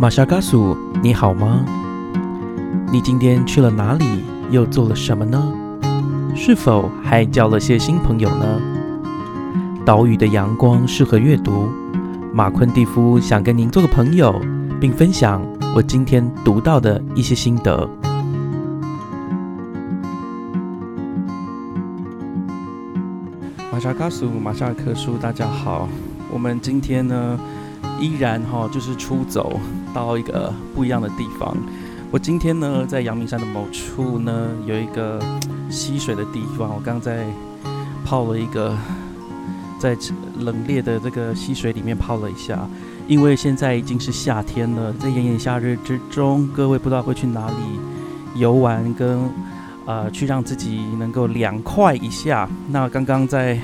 玛莎嘎苏，你好吗？你今天去了哪里？又做了什么呢？是否还交了些新朋友呢？岛屿的阳光适合阅读。马昆蒂夫想跟您做个朋友，并分享我今天读到的一些心得。玛莎嘎苏，玛莎克书，大家好。我们今天呢，依然哈，就是出走到一个不一样的地方。我今天呢，在阳明山的某处呢，有一个溪水的地方。我刚在泡了一个，在冷冽的这个溪水里面泡了一下。因为现在已经是夏天了，在炎炎夏日之中，各位不知道会去哪里游玩，跟呃去让自己能够凉快一下。那刚刚在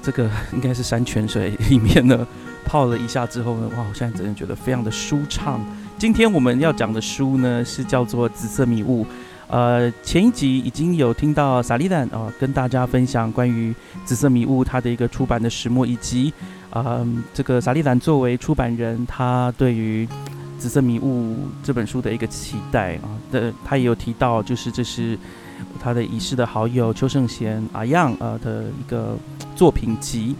这个应该是山泉水里面呢泡了一下之后呢，哇，我现在真的觉得非常的舒畅。今天我们要讲的书呢，是叫做《紫色迷雾》。呃，前一集已经有听到萨利丹啊，跟大家分享关于《紫色迷雾》它的一个出版的始末，以及啊，这个萨利丹作为出版人，他对于《紫色迷雾》这本书的一个期待啊。的，他也有提到，就是这是他的已逝的好友邱圣贤阿样呃的一个作品集。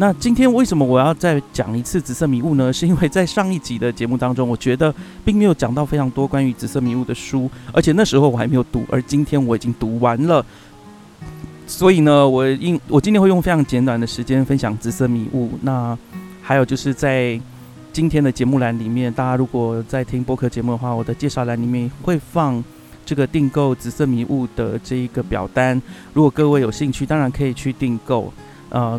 那今天为什么我要再讲一次《紫色迷雾》呢？是因为在上一集的节目当中，我觉得并没有讲到非常多关于《紫色迷雾》的书，而且那时候我还没有读，而今天我已经读完了。所以呢，我应我今天会用非常简短的时间分享《紫色迷雾》。那还有就是在今天的节目栏里面，大家如果在听播客节目的话，我的介绍栏里面会放这个订购《紫色迷雾》的这一个表单。如果各位有兴趣，当然可以去订购。呃。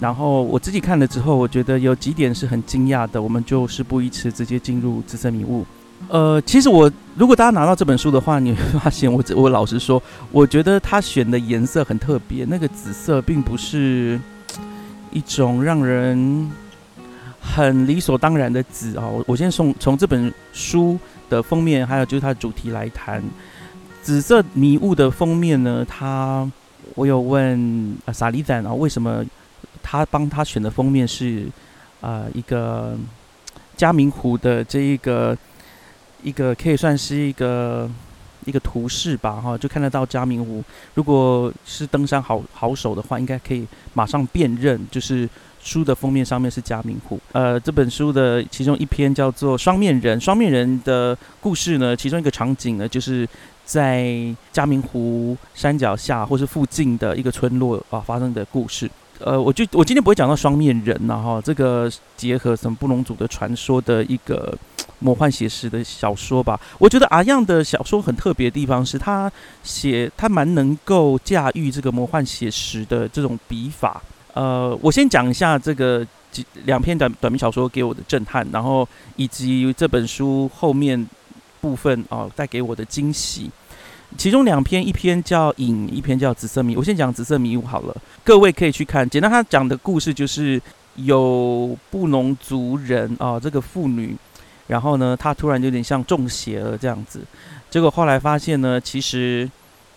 然后我自己看了之后，我觉得有几点是很惊讶的。我们就事不宜迟，直接进入紫色迷雾。呃，其实我如果大家拿到这本书的话，你会发现 我我老实说，我觉得他选的颜色很特别。那个紫色并不是一种让人很理所当然的紫啊。我我先从从这本书的封面，还有就是它的主题来谈紫色迷雾的封面呢。他我有问啊萨利赞啊，为什么？他帮他选的封面是，呃，一个嘉明湖的这一个一个可以算是一个一个图示吧，哈，就看得到嘉明湖。如果是登山好好手的话，应该可以马上辨认，就是书的封面上面是嘉明湖。呃，这本书的其中一篇叫做《双面人》，双面人的故事呢，其中一个场景呢，就是在嘉明湖山脚下或是附近的一个村落啊发生的故事。呃，我就我今天不会讲到双面人了哈，这个结合什么布隆族的传说的一个魔幻写实的小说吧。我觉得阿样的小说很特别的地方是他写他蛮能够驾驭这个魔幻写实的这种笔法。呃，我先讲一下这个几两篇短短篇小说给我的震撼，然后以及这本书后面部分哦带给我的惊喜。其中两篇，一篇叫《影》，一篇叫《紫色迷》。我先讲《紫色迷雾》好了，各位可以去看。简单，他讲的故事就是有布农族人啊，这个妇女，然后呢，她突然有点像中邪了这样子。结果后来发现呢，其实，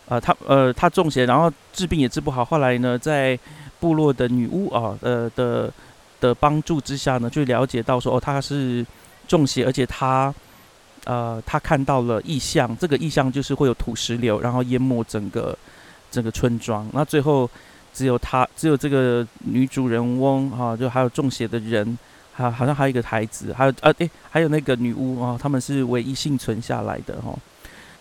呃，她呃，她中邪，然后治病也治不好。后来呢，在部落的女巫啊，呃的的帮助之下呢，就了解到说，哦，她是中邪，而且她。呃，他看到了异象，这个异象就是会有土石流，然后淹没整个整个村庄。那最后只有他，只有这个女主人翁哈，就还有中邪的人，还好像还有一个孩子，还有呃诶，还有那个女巫啊，他们是唯一幸存下来的哈。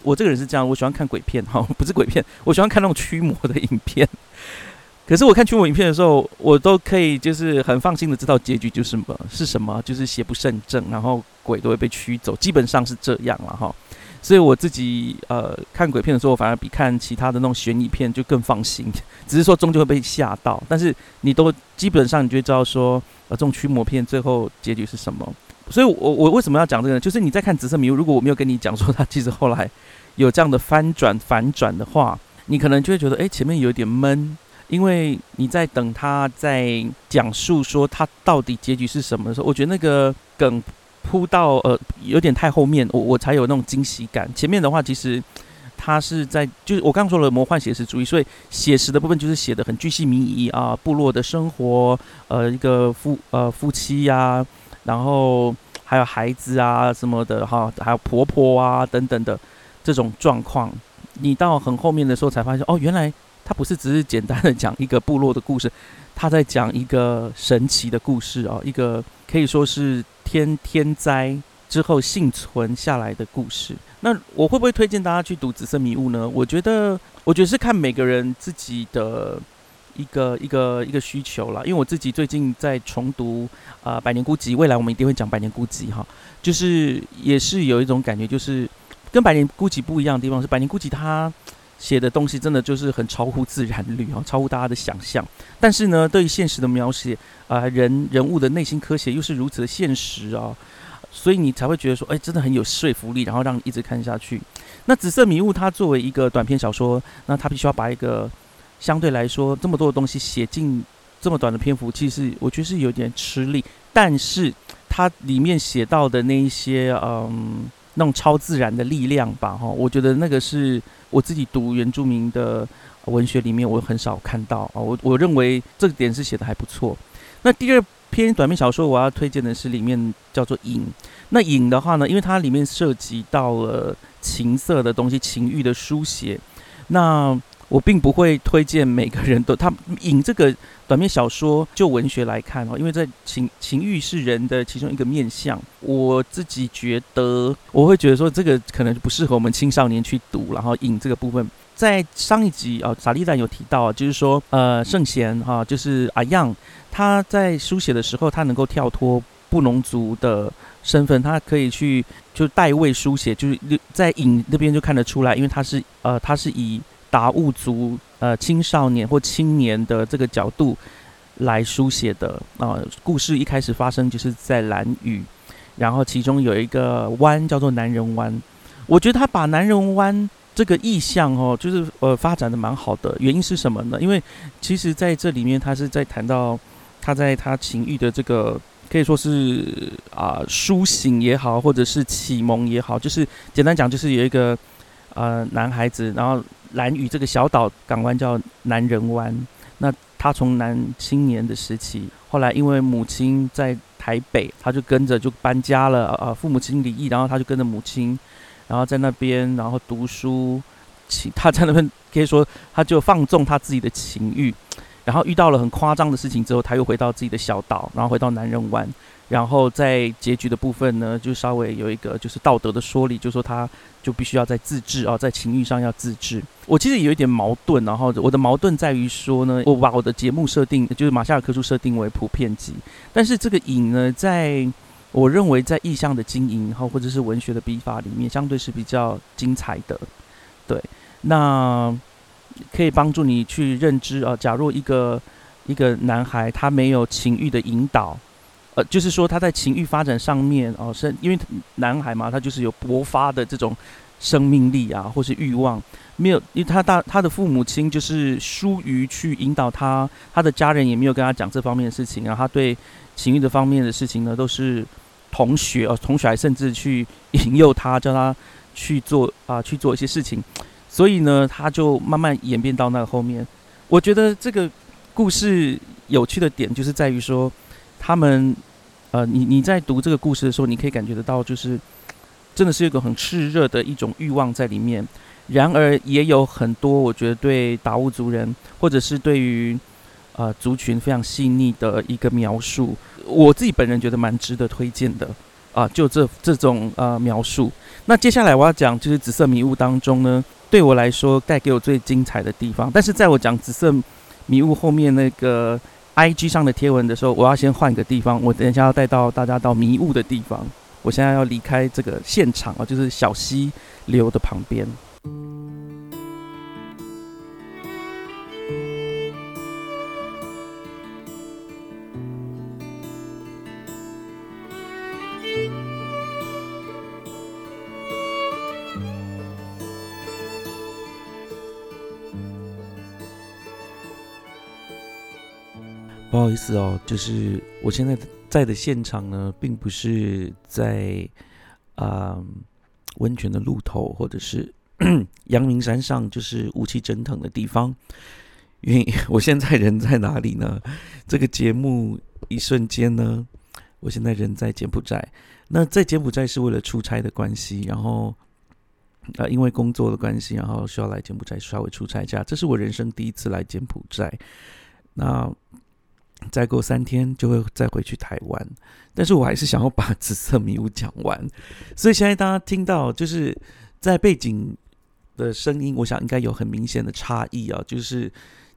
我这个人是这样，我喜欢看鬼片哈，不是鬼片，我喜欢看那种驱魔的影片。可是我看驱魔影片的时候，我都可以就是很放心的知道结局就是什么是什么，就是邪不胜正，然后鬼都会被驱走，基本上是这样了哈。所以我自己呃看鬼片的时候，反而比看其他的那种悬疑片就更放心，只是说终究会被吓到。但是你都基本上你就知道说，呃，这种驱魔片最后结局是什么。所以我我为什么要讲这个呢？就是你在看《紫色迷雾》，如果我没有跟你讲说它其实后来有这样的翻转反转的话，你可能就会觉得哎前面有点闷。因为你在等他在讲述说他到底结局是什么的时候，我觉得那个梗铺到呃有点太后面，我我才有那种惊喜感。前面的话其实他是在就是我刚刚说了魔幻写实主义，所以写实的部分就是写的很巨细靡遗啊，部落的生活，呃一个夫呃夫妻呀，然后。还有孩子啊什么的哈，还有婆婆啊等等的这种状况。你到很后面的时候才发现，哦，原来他不是只是简单的讲一个部落的故事，他在讲一个神奇的故事哦，一个可以说是天天灾之后幸存下来的故事。那我会不会推荐大家去读《紫色迷雾》呢？我觉得，我觉得是看每个人自己的一个一个一个需求了。因为我自己最近在重读啊《百年孤寂》，未来我们一定会讲《百年孤寂》哈，就是也是有一种感觉，就是。跟《百年孤寂》不一样的地方是，《百年孤寂》它写的东西真的就是很超乎自然律啊，超乎大家的想象。但是呢，对于现实的描写啊，人人物的内心科学又是如此的现实啊，所以你才会觉得说，哎，真的很有说服力，然后让你一直看下去。那《紫色迷雾》它作为一个短篇小说，那它必须要把一个相对来说这么多的东西写进这么短的篇幅，其实我觉得是有点吃力。但是它里面写到的那一些，嗯。那种超自然的力量吧，哈，我觉得那个是我自己读原住民的文学里面我很少看到啊，我我认为这个点是写的还不错。那第二篇短篇小说我要推荐的是里面叫做《影》，那《影》的话呢，因为它里面涉及到了情色的东西、情欲的书写，那。我并不会推荐每个人都他影这个短篇小说就文学来看哦，因为在情情欲是人的其中一个面相。我自己觉得，我会觉得说这个可能不适合我们青少年去读。然后引这个部分，在上一集啊，萨利达有提到，就是说呃，圣贤哈，就是阿样，他在书写的时候，他能够跳脱布农族的身份，他可以去就代位书写，就是在引那边就看得出来，因为他是呃，他是以。达悟族呃青少年或青年的这个角度来书写的啊故事，一开始发生就是在蓝屿，然后其中有一个湾叫做男人湾，我觉得他把男人湾这个意象哦，就是呃发展的蛮好的。原因是什么呢？因为其实在这里面他是在谈到他在他情欲的这个可以说是啊苏醒也好，或者是启蒙也好，就是简单讲就是有一个呃男孩子，然后。蓝屿这个小岛港湾叫南人湾，那他从男青年的时期，后来因为母亲在台北，他就跟着就搬家了啊，父母亲离异，然后他就跟着母亲，然后在那边然后读书，情他在那边可以说他就放纵他自己的情欲，然后遇到了很夸张的事情之后，他又回到自己的小岛，然后回到男人湾。然后在结局的部分呢，就稍微有一个就是道德的说理，就说他就必须要在自制啊，在情欲上要自制。我其实有一点矛盾，然后我的矛盾在于说呢，我把我的节目设定就是马夏尔科书设定为普遍级，但是这个影呢，在我认为在意象的经营，然后或者是文学的笔法里面，相对是比较精彩的。对，那可以帮助你去认知啊，假如一个一个男孩他没有情欲的引导。呃，就是说他在情欲发展上面哦，是因为男孩嘛，他就是有勃发的这种生命力啊，或是欲望，没有，因为他大他的父母亲就是疏于去引导他，他的家人也没有跟他讲这方面的事情，然后他对情欲的方面的事情呢，都是同学哦，同学还甚至去引诱他，叫他去做啊，去做一些事情，所以呢，他就慢慢演变到那个后面。我觉得这个故事有趣的点就是在于说。他们，呃，你你在读这个故事的时候，你可以感觉得到，就是真的是一个很炽热的一种欲望在里面。然而，也有很多我觉得对达悟族人，或者是对于呃族群非常细腻的一个描述，我自己本人觉得蛮值得推荐的啊。就这这种呃描述。那接下来我要讲就是紫色迷雾当中呢，对我来说带给我最精彩的地方。但是在我讲紫色迷雾后面那个。I G 上的贴文的时候，我要先换个地方。我等一下要带到大家到迷雾的地方。我现在要离开这个现场啊，就是小溪流的旁边。不好意思哦，就是我现在在的现场呢，并不是在啊温泉的路头，或者是 阳明山上，就是雾气蒸腾的地方。因为我现在人在哪里呢？这个节目一瞬间呢，我现在人在柬埔寨。那在柬埔寨是为了出差的关系，然后呃，因为工作的关系，然后需要来柬埔寨稍微出差一下。这是我人生第一次来柬埔寨。那再过三天就会再回去台湾，但是我还是想要把紫色迷雾讲完。所以现在大家听到就是在背景的声音，我想应该有很明显的差异啊，就是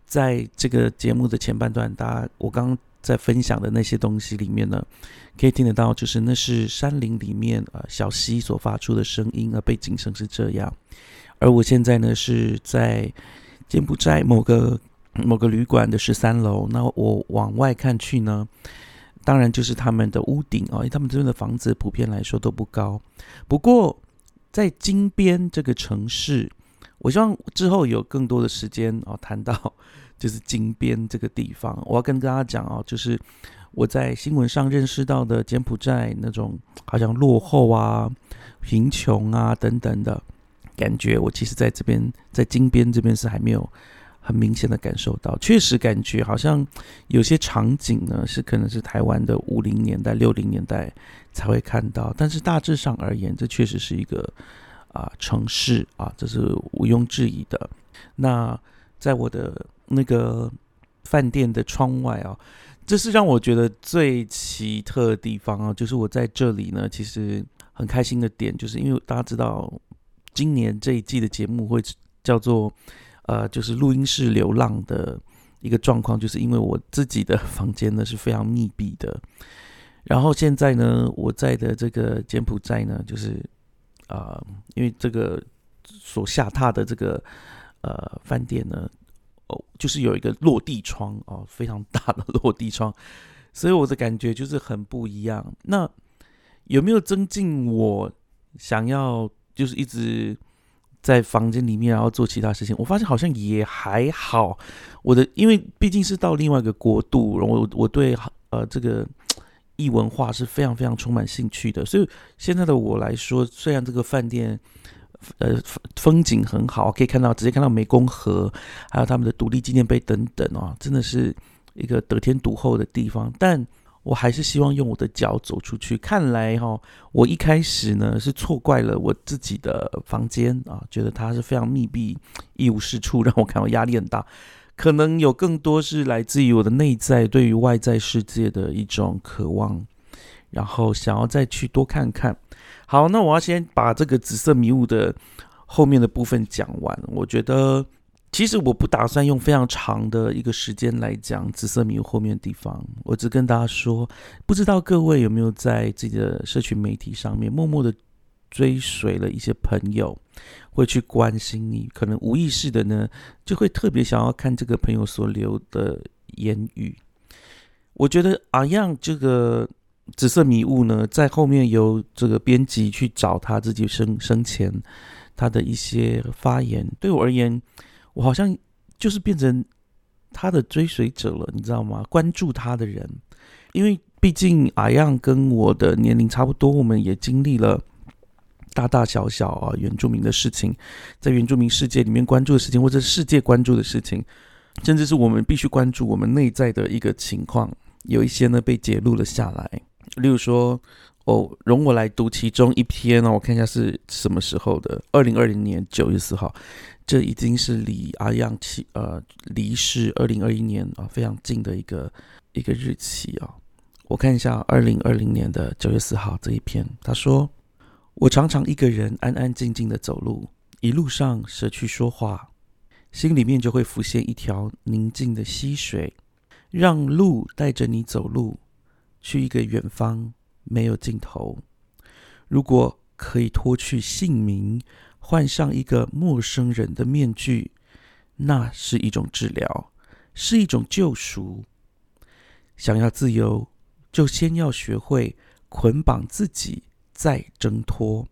在这个节目的前半段，大家我刚刚。在分享的那些东西里面呢，可以听得到，就是那是山林里面呃小溪所发出的声音啊，背景声是这样。而我现在呢是在柬埔寨某个某个旅馆的十三楼，那我往外看去呢，当然就是他们的屋顶啊，因为他们这边的房子普遍来说都不高。不过在金边这个城市，我希望之后有更多的时间哦谈到。就是金边这个地方，我要跟大家讲哦，就是我在新闻上认识到的柬埔寨那种好像落后啊、贫穷啊等等的感觉，我其实在这边在金边这边是还没有很明显的感受到。确实感觉好像有些场景呢，是可能是台湾的五零年代、六零年代才会看到，但是大致上而言，这确实是一个啊城市啊，这是毋庸置疑的。那在我的那个饭店的窗外啊，这是让我觉得最奇特的地方啊！就是我在这里呢，其实很开心的点，就是因为大家知道，今年这一季的节目会叫做呃，就是录音室流浪的一个状况，就是因为我自己的房间呢是非常密闭的。然后现在呢，我在的这个柬埔寨呢，就是啊，因为这个所下榻的这个呃饭店呢。哦，就是有一个落地窗哦，非常大的落地窗，所以我的感觉就是很不一样。那有没有增进我想要就是一直在房间里面然后做其他事情？我发现好像也还好。我的因为毕竟是到另外一个国度，然后我我对呃这个异文化是非常非常充满兴趣的，所以现在的我来说，虽然这个饭店。呃，风景很好，可以看到直接看到湄公河，还有他们的独立纪念碑等等哦，真的是一个得天独厚的地方。但我还是希望用我的脚走出去。看来哈，我一开始呢是错怪了我自己的房间啊，觉得它是非常密闭、一无是处，让我感到压力很大。可能有更多是来自于我的内在对于外在世界的一种渴望，然后想要再去多看看。好，那我要先把这个紫色迷雾的后面的部分讲完。我觉得，其实我不打算用非常长的一个时间来讲紫色迷雾后面的地方。我只跟大家说，不知道各位有没有在自己的社群媒体上面默默的追随了一些朋友，会去关心你，可能无意识的呢，就会特别想要看这个朋友所留的言语。我觉得阿样这个。紫色迷雾呢，在后面由这个编辑去找他自己生生前他的一些发言。对我而言，我好像就是变成他的追随者了，你知道吗？关注他的人，因为毕竟阿样跟我的年龄差不多，我们也经历了大大小小啊原住民的事情，在原住民世界里面关注的事情，或者世界关注的事情，甚至是我们必须关注我们内在的一个情况，有一些呢被揭露了下来。例如说，哦，容我来读其中一篇呢，我看一下是什么时候的，二零二零年九月四号，这已经是离阿样去呃离世二零二一年啊非常近的一个一个日期啊。我看一下二零二零年的九月四号这一篇，他说：“我常常一个人安安静静的走路，一路上舍去说话，心里面就会浮现一条宁静的溪水，让路带着你走路。”去一个远方，没有尽头。如果可以脱去姓名，换上一个陌生人的面具，那是一种治疗，是一种救赎。想要自由，就先要学会捆绑自己，再挣脱。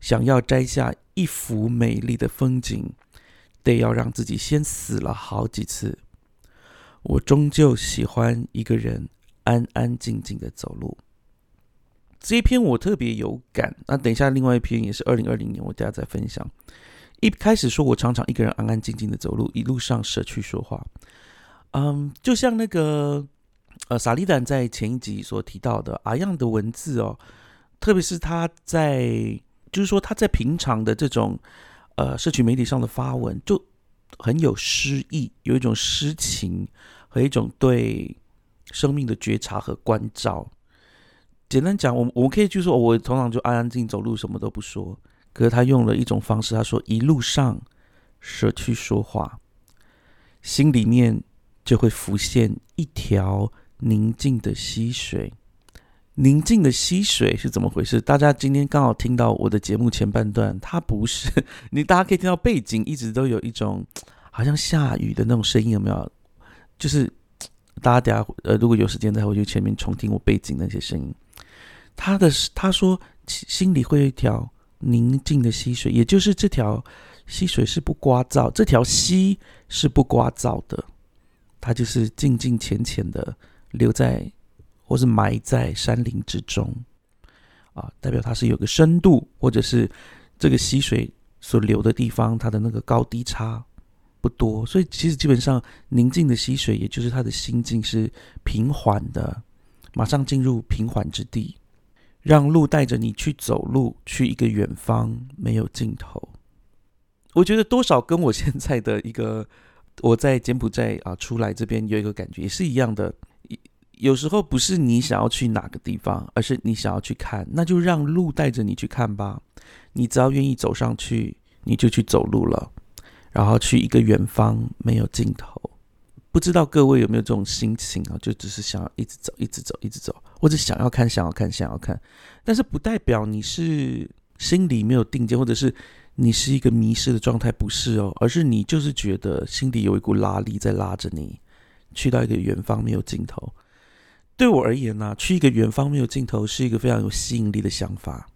想要摘下一幅美丽的风景，得要让自己先死了好几次。我终究喜欢一个人。安安静静的走路，这一篇我特别有感。那等一下，另外一篇也是二零二零年，我等下再分享。一开始说我常常一个人安安静静的走路，一路上舍去说话。嗯，就像那个呃，萨利丹在前一集所提到的阿样的文字哦，特别是他在，就是说他在平常的这种呃社群媒体上的发文，就很有诗意，有一种诗情和一种对生命的觉察和关照。简单讲，我我们可以就说，我通常就安安静静走路，什么都不说。可是他用了一种方式，他说一路上舍去说话，心里面就会浮现一条。宁静的溪水，宁静的溪水是怎么回事？大家今天刚好听到我的节目前半段，它不是 你，大家可以听到背景一直都有一种好像下雨的那种声音，有没有？就是大家等下呃，如果有时间再回去前面重听我背景那些声音。他的他说心里会有一条宁静的溪水，也就是这条溪水是不刮噪，这条溪是不刮噪的，它就是静静浅浅的。留在或是埋在山林之中，啊，代表它是有个深度，或者是这个溪水所流的地方，它的那个高低差不多，所以其实基本上宁静的溪水，也就是他的心境是平缓的，马上进入平缓之地，让路带着你去走路，去一个远方没有尽头。我觉得多少跟我现在的一个 我在柬埔寨啊出来这边有一个感觉也是一样的。有时候不是你想要去哪个地方，而是你想要去看，那就让路带着你去看吧。你只要愿意走上去，你就去走路了，然后去一个远方没有尽头。不知道各位有没有这种心情啊？就只是想要一直走，一直走，一直走，或者想要看，想要看，想要看。但是不代表你是心里没有定见，或者是你是一个迷失的状态，不是哦，而是你就是觉得心里有一股拉力在拉着你，去到一个远方没有尽头。对我而言呢，去一个远方没有尽头是一个非常有吸引力的想法。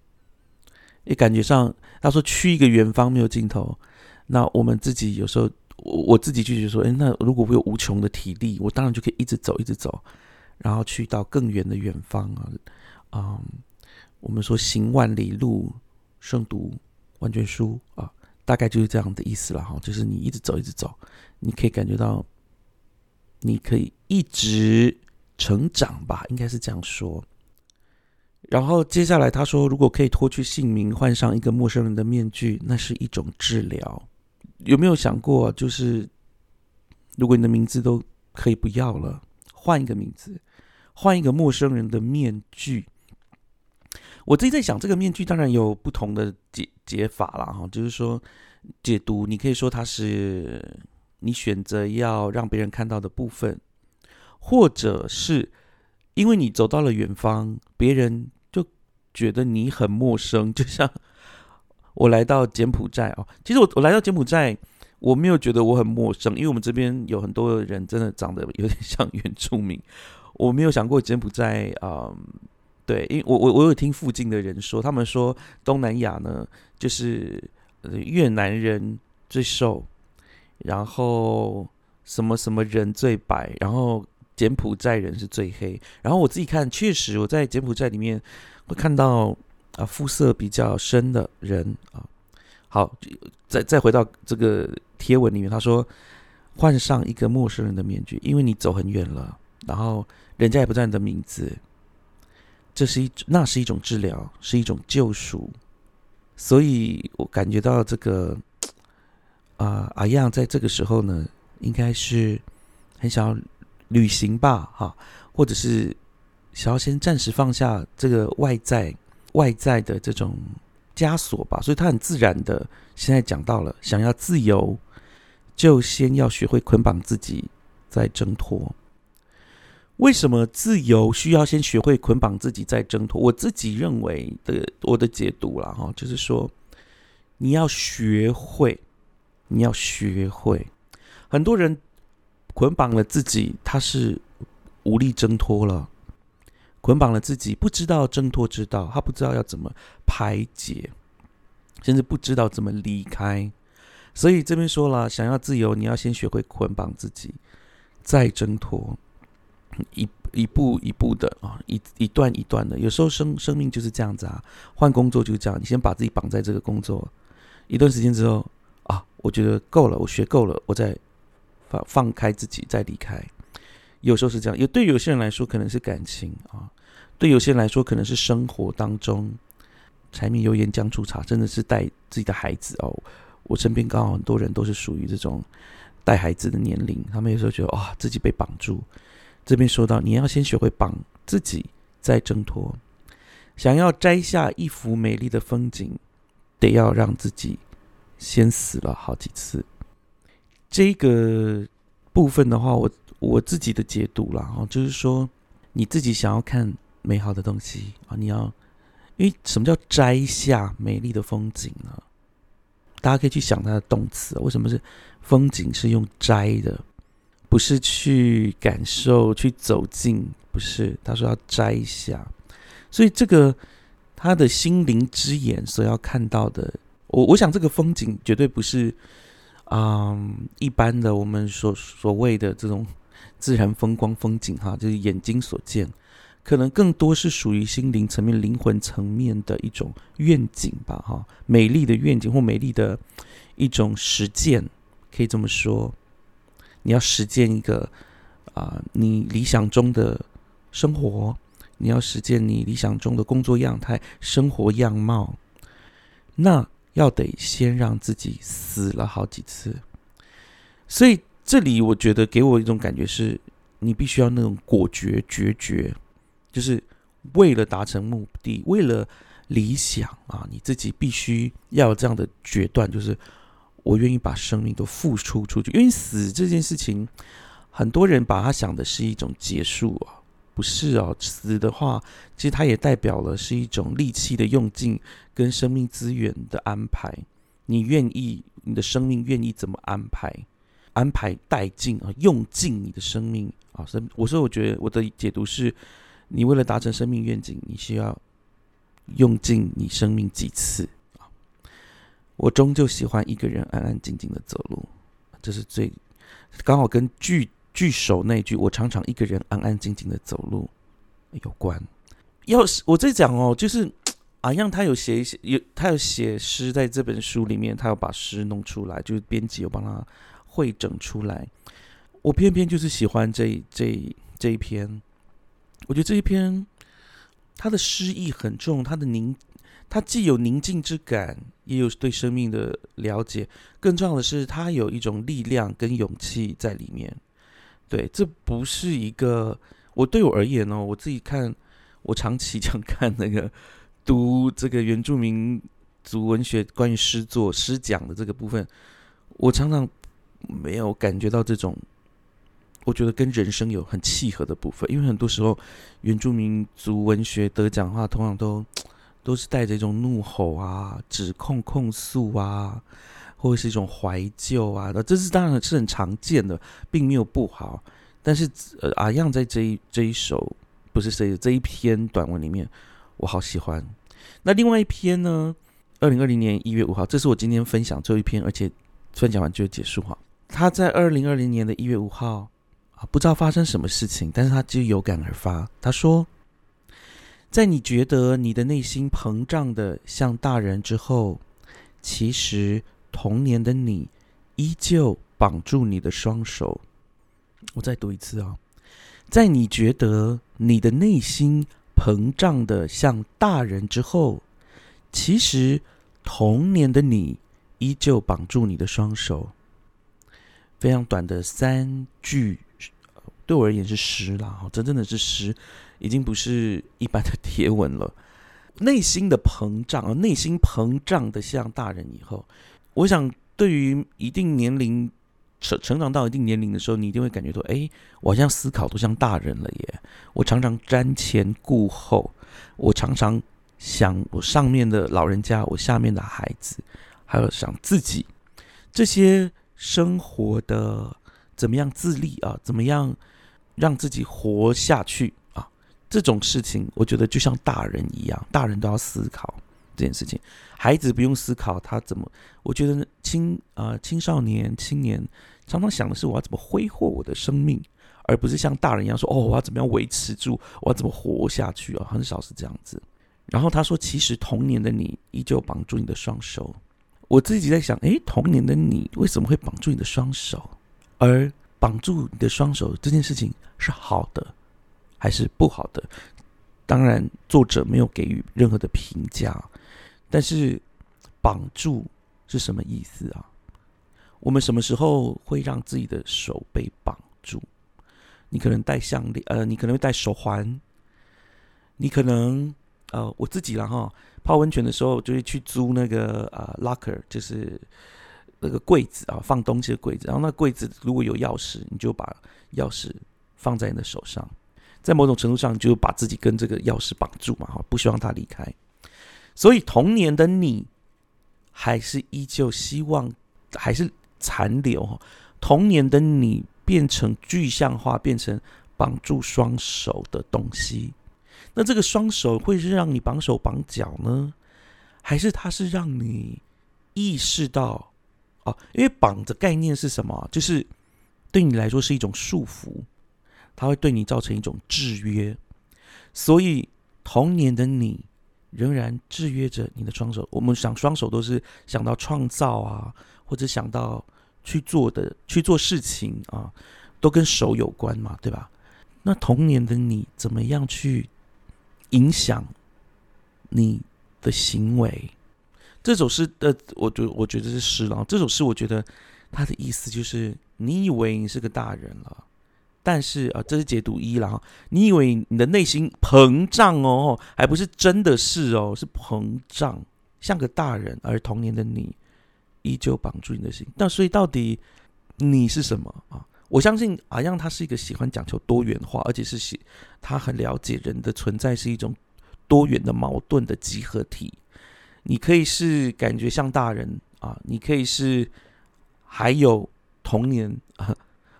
也感觉上，他说去一个远方没有尽头，那我们自己有时候，我我自己就觉得说，哎，那如果我有无穷的体力，我当然就可以一直走，一直走，然后去到更远的远方啊。嗯，我们说行万里路，胜读万卷书啊，大概就是这样的意思了哈。就是你一直走，一直走，你可以感觉到，你可以一直。成长吧，应该是这样说。然后接下来他说，如果可以脱去姓名，换上一个陌生人的面具，那是一种治疗。有没有想过，就是如果你的名字都可以不要了，换一个名字，换一个陌生人的面具？我自己在想，这个面具当然有不同的解解法了哈，就是说解读，你可以说它是你选择要让别人看到的部分。或者是因为你走到了远方，别人就觉得你很陌生。就像我来到柬埔寨哦，其实我我来到柬埔寨，我没有觉得我很陌生，因为我们这边有很多人真的长得有点像原住民。我没有想过柬埔寨啊，对，因为我我我有听附近的人说，他们说东南亚呢，就是越南人最瘦，然后什么什么人最白，然后。柬埔寨人是最黑，然后我自己看，确实我在柬埔寨里面会看到啊肤色比较深的人啊。好，再再回到这个贴文里面，他说换上一个陌生人的面具，因为你走很远了，然后人家也不知道你的名字，这是一那是一种治疗，是一种救赎，所以我感觉到这个啊阿样在这个时候呢，应该是很想要。旅行吧，哈，或者是想要先暂时放下这个外在外在的这种枷锁吧，所以他很自然的现在讲到了，想要自由，就先要学会捆绑自己，再挣脱。为什么自由需要先学会捆绑自己再挣脱？我自己认为的，我的解读了哈，就是说你要学会，你要学会，很多人。捆绑了自己，他是无力挣脱了。捆绑了自己，不知道挣脱之道，他不知道要怎么排解，甚至不知道怎么离开。所以这边说了，想要自由，你要先学会捆绑自己，再挣脱，一一步一步的啊，一一段一段的。有时候生生命就是这样子啊，换工作就是这样，你先把自己绑在这个工作，一段时间之后啊，我觉得够了，我学够了，我再。放放开自己，再离开。有时候是这样，有对有些人来说可能是感情啊，对有些人来说可能是生活当中柴米油盐酱醋茶，真的是带自己的孩子哦。我身边刚好很多人都是属于这种带孩子的年龄，他们有时候觉得哇，自己被绑住。这边说到，你要先学会绑自己，再挣脱。想要摘下一幅美丽的风景，得要让自己先死了好几次。这个部分的话，我我自己的解读了哈，就是说你自己想要看美好的东西啊，你要因为什么叫摘下美丽的风景呢？大家可以去想它的动词，为什么是风景是用摘的，不是去感受、去走近，不是？他说要摘下。所以这个他的心灵之眼所要看到的，我我想这个风景绝对不是，嗯，一般的我们所所谓的这种自然风光风景哈，就是眼睛所见，可能更多是属于心灵层面、灵魂层面的一种愿景吧哈，美丽的愿景或美丽的一种实践，可以这么说，你要实践一个啊，你理想中的生活。你要实践你理想中的工作样态、生活样貌，那要得先让自己死了好几次。所以这里我觉得给我一种感觉是，你必须要那种果决、决绝，就是为了达成目的，为了理想啊，你自己必须要这样的决断，就是我愿意把生命都付出出去。因为死这件事情，很多人把它想的是一种结束啊。不是哦，死的话，其实它也代表了是一种力气的用尽跟生命资源的安排。你愿意，你的生命愿意怎么安排？安排殆尽啊，用尽你的生命啊。所以我说，我觉得我的解读是，你为了达成生命愿景，你需要用尽你生命几次啊。我终究喜欢一个人安安静静的走路，这是最刚好跟剧。句首那句“我常常一个人安安静静的走路”有关。要是我在讲哦，就是阿样他有写一些，有他有写诗在这本书里面，他要把诗弄出来，就是编辑有帮他汇整出来。我偏偏就是喜欢这这这一篇，我觉得这一篇他的诗意很重，他的宁，他既有宁静之感，也有对生命的了解，更重要的是，他有一种力量跟勇气在里面。对，这不是一个我对我而言呢，我自己看，我长期 想看那个读这个原住民族文学关于诗作诗讲的这个部分，我常常没有感觉到这种，我觉得跟人生有很契合的部分，因为很多时候原住民族文学得奖的话，通常都都是带着一种怒吼啊、指控、控诉啊。或者是一种怀旧啊，那这是当然是很常见的，并没有不好。但是呃，阿样在这一这一首不是这这一篇短文里面，我好喜欢。那另外一篇呢？二零二零年一月五号，这是我今天分享最后一篇，而且分享完就结束哈。他在二零二零年的一月五号啊，不知道发生什么事情，但是他就有感而发。他说，在你觉得你的内心膨胀的像大人之后，其实。童年的你，依旧绑住你的双手。我再读一次啊，在你觉得你的内心膨胀的像大人之后，其实童年的你依旧绑住你的双手。非常短的三句，对我而言是诗啦，真正的是诗，已经不是一般的贴文了。内心的膨胀啊，内心膨胀的像大人以后。我想，对于一定年龄成成长到一定年龄的时候，你一定会感觉到，哎，我好像思考都像大人了耶。我常常瞻前顾后，我常常想我上面的老人家，我下面的孩子，还有想自己这些生活的怎么样自立啊，怎么样让自己活下去啊，这种事情，我觉得就像大人一样，大人都要思考。这件事情，孩子不用思考他怎么。我觉得青啊青少年青年常常想的是我要怎么挥霍我的生命，而不是像大人一样说哦我要怎么样维持住，我要怎么活下去啊，很少是这样子。然后他说，其实童年的你依旧绑住你的双手。我自己在想，诶，童年的你为什么会绑住你的双手？而绑住你的双手这件事情是好的还是不好的？当然，作者没有给予任何的评价。但是，绑住是什么意思啊？我们什么时候会让自己的手被绑住？你可能戴项链，呃，你可能会戴手环，你可能，呃，我自己了哈。泡温泉的时候，就会去租那个呃 locker，就是那个柜子啊，放东西的柜子。然后那柜子如果有钥匙，你就把钥匙放在你的手上，在某种程度上就把自己跟这个钥匙绑住嘛，哈，不希望它离开。所以童年的你，还是依旧希望，还是残留哈。童年的你变成具象化，变成绑住双手的东西。那这个双手会是让你绑手绑脚呢，还是它是让你意识到哦？因为绑的概念是什么？就是对你来说是一种束缚，它会对你造成一种制约。所以童年的你。仍然制约着你的双手。我们想双手都是想到创造啊，或者想到去做的去做事情啊，都跟手有关嘛，对吧？那童年的你怎么样去影响你的行为？这首诗的，我觉我觉得是诗了。这首诗我觉得它的意思就是，你以为你是个大人了。但是啊，这是解读一了哈。你以为你的内心膨胀哦，还不是真的是哦，是膨胀，像个大人，而童年的你依旧绑住你的心。那所以到底你是什么啊？我相信阿样他是一个喜欢讲求多元化，而且是喜他很了解人的存在是一种多元的矛盾的集合体。你可以是感觉像大人啊，你可以是还有童年啊，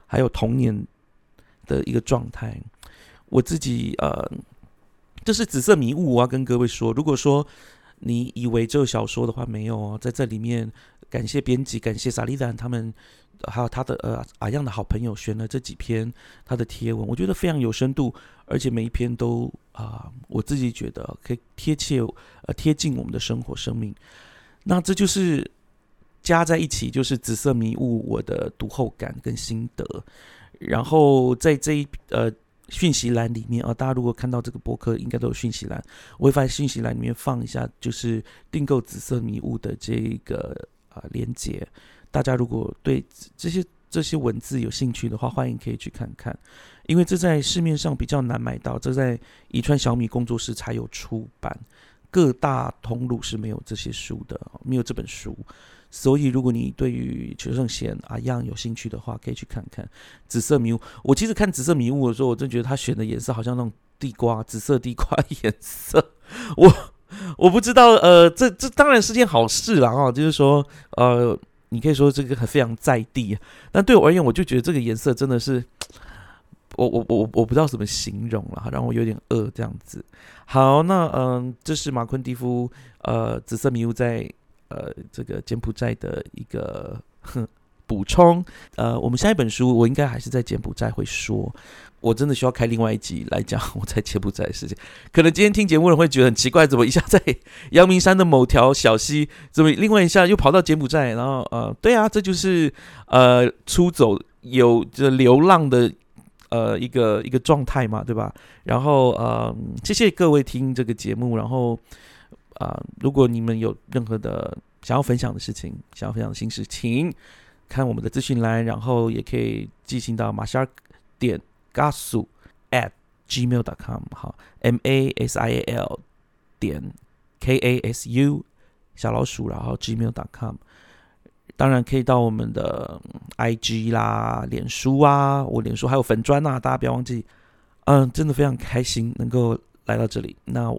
还有童年。的一个状态，我自己呃，这是紫色迷雾。我要跟各位说，如果说你以为这个小说的话，没有哦，在这里面，感谢编辑，感谢萨利丹他们，还有他的呃阿样的好朋友选了这几篇他的贴文，我觉得非常有深度，而且每一篇都啊，我自己觉得可以贴切呃贴近我们的生活生命。那这就是加在一起，就是紫色迷雾我的读后感跟心得。然后在这一呃讯息栏里面啊，大家如果看到这个博客，应该都有讯息栏。我会发现讯息栏里面放一下，就是订购紫色迷雾的这个啊链接。大家如果对这些这些文字有兴趣的话，欢迎可以去看看，因为这在市面上比较难买到，这在宜川小米工作室才有出版，各大通路是没有这些书的，没有这本书。所以，如果你对于求胜贤啊样有兴趣的话，可以去看看《紫色迷雾》。我其实看《紫色迷雾》的时候，我真觉得他选的颜色好像那种地瓜，紫色地瓜颜色。我我不知道，呃，这这当然是件好事了啊，就是说，呃，你可以说这个很非常在地。但对我而言，我就觉得这个颜色真的是，我我我我不知道怎么形容了，让我有点饿这样子。好，那嗯，这是马昆蒂夫，呃，《紫色迷雾》在。呃，这个柬埔寨的一个补充，呃，我们下一本书，我应该还是在柬埔寨会说，我真的需要开另外一集来讲 我在柬埔寨的事情。可能今天听节目的人会觉得很奇怪，怎么一下在阳明山的某条小溪，怎么另外一下又跑到柬埔寨？然后，呃，对啊，这就是呃出走有着流浪的呃一个一个状态嘛，对吧？然后，呃，谢谢各位听这个节目，然后。啊，如果你们有任何的想要分享的事情，想要分享的心事，请看我们的资讯栏，然后也可以寄信到马夏尔点 gasu at gmail dot com，好，m a s i a l 点 k a s u 小老鼠，然后 gmail dot com，当然可以到我们的 i g 啦、脸书啊，我脸书还有粉砖呐，大家不要忘记，嗯，真的非常开心能够来到这里，那。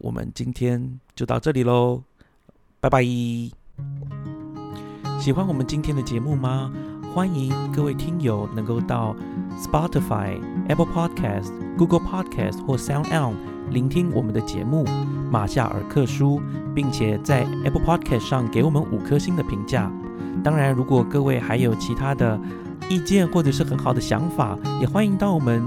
我们今天就到这里喽，拜拜！喜欢我们今天的节目吗？欢迎各位听友能够到 Spotify、Apple Podcast、Google Podcast 或 Sound On 聆听我们的节目《马夏尔克书》，并且在 Apple Podcast 上给我们五颗星的评价。当然，如果各位还有其他的意见或者是很好的想法，也欢迎到我们。